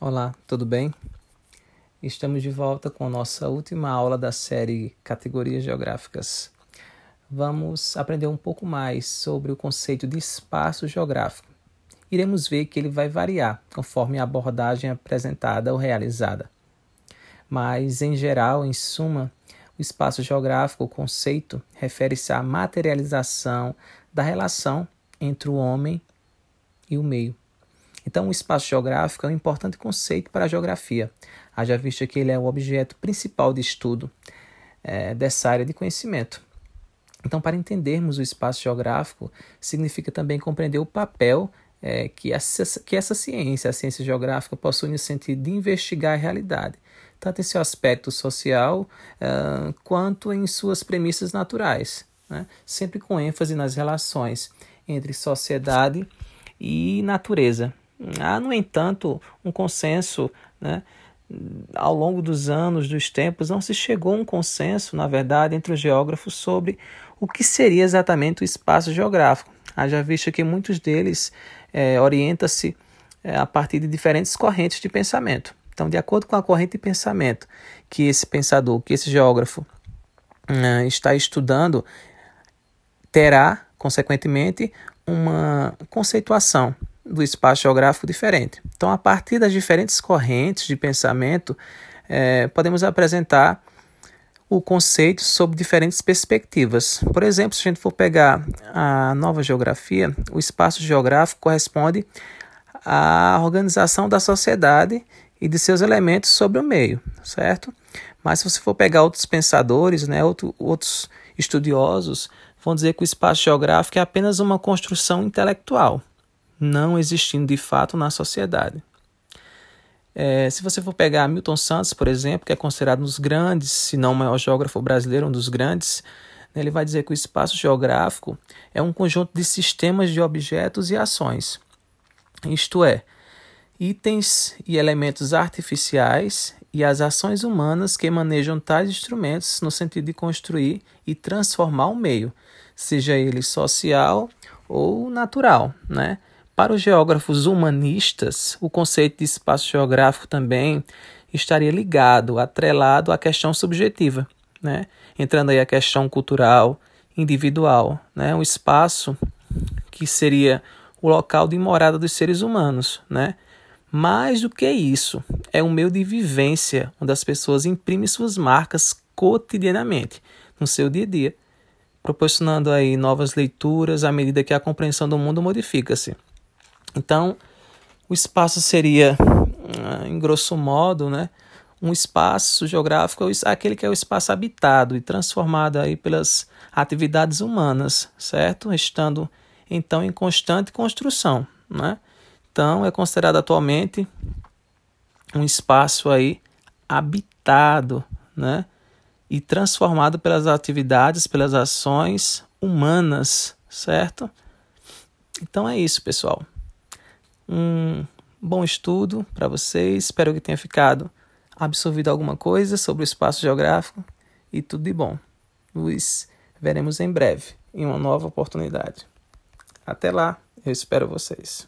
Olá, tudo bem? Estamos de volta com a nossa última aula da série Categorias Geográficas. Vamos aprender um pouco mais sobre o conceito de espaço geográfico. Iremos ver que ele vai variar conforme a abordagem apresentada ou realizada. Mas, em geral, em suma, o espaço geográfico, o conceito, refere-se à materialização da relação entre o homem e o meio então, o espaço geográfico é um importante conceito para a geografia, haja vista que ele é o objeto principal de estudo é, dessa área de conhecimento. Então, para entendermos o espaço geográfico, significa também compreender o papel é, que, essa, que essa ciência, a ciência geográfica, possui no sentido de investigar a realidade, tanto em seu aspecto social uh, quanto em suas premissas naturais, né? sempre com ênfase nas relações entre sociedade e natureza. Há, no entanto, um consenso, né? ao longo dos anos, dos tempos, não se chegou a um consenso, na verdade, entre os geógrafos sobre o que seria exatamente o espaço geográfico. Haja visto que muitos deles é, orientam-se é, a partir de diferentes correntes de pensamento. Então, de acordo com a corrente de pensamento que esse pensador, que esse geógrafo uh, está estudando, terá, consequentemente, uma conceituação do espaço geográfico diferente. Então, a partir das diferentes correntes de pensamento, é, podemos apresentar o conceito sob diferentes perspectivas. Por exemplo, se a gente for pegar a nova geografia, o espaço geográfico corresponde à organização da sociedade e de seus elementos sobre o meio, certo? Mas se você for pegar outros pensadores, né, outro, outros estudiosos, vão dizer que o espaço geográfico é apenas uma construção intelectual, não existindo de fato na sociedade. É, se você for pegar Milton Santos, por exemplo, que é considerado um dos grandes, se não o maior geógrafo brasileiro, um dos grandes, né, ele vai dizer que o espaço geográfico é um conjunto de sistemas de objetos e ações, isto é, itens e elementos artificiais e as ações humanas que manejam tais instrumentos no sentido de construir e transformar o meio, seja ele social ou natural, né? Para os geógrafos humanistas, o conceito de espaço geográfico também estaria ligado, atrelado à questão subjetiva, né? entrando aí a questão cultural, individual, né? um espaço que seria o local de morada dos seres humanos. Né? Mais do que isso, é um meio de vivência onde as pessoas imprimem suas marcas cotidianamente, no seu dia a dia, proporcionando aí novas leituras à medida que a compreensão do mundo modifica-se. Então, o espaço seria, ah, em grosso modo, né, um espaço geográfico, aquele que é o espaço habitado e transformado aí pelas atividades humanas, certo? Estando então em constante construção, né? Então é considerado atualmente um espaço aí habitado, né? E transformado pelas atividades, pelas ações humanas, certo? Então é isso, pessoal um bom estudo para vocês. Espero que tenha ficado absorvido alguma coisa sobre o espaço geográfico e tudo de bom. Nos veremos em breve em uma nova oportunidade. Até lá, eu espero vocês.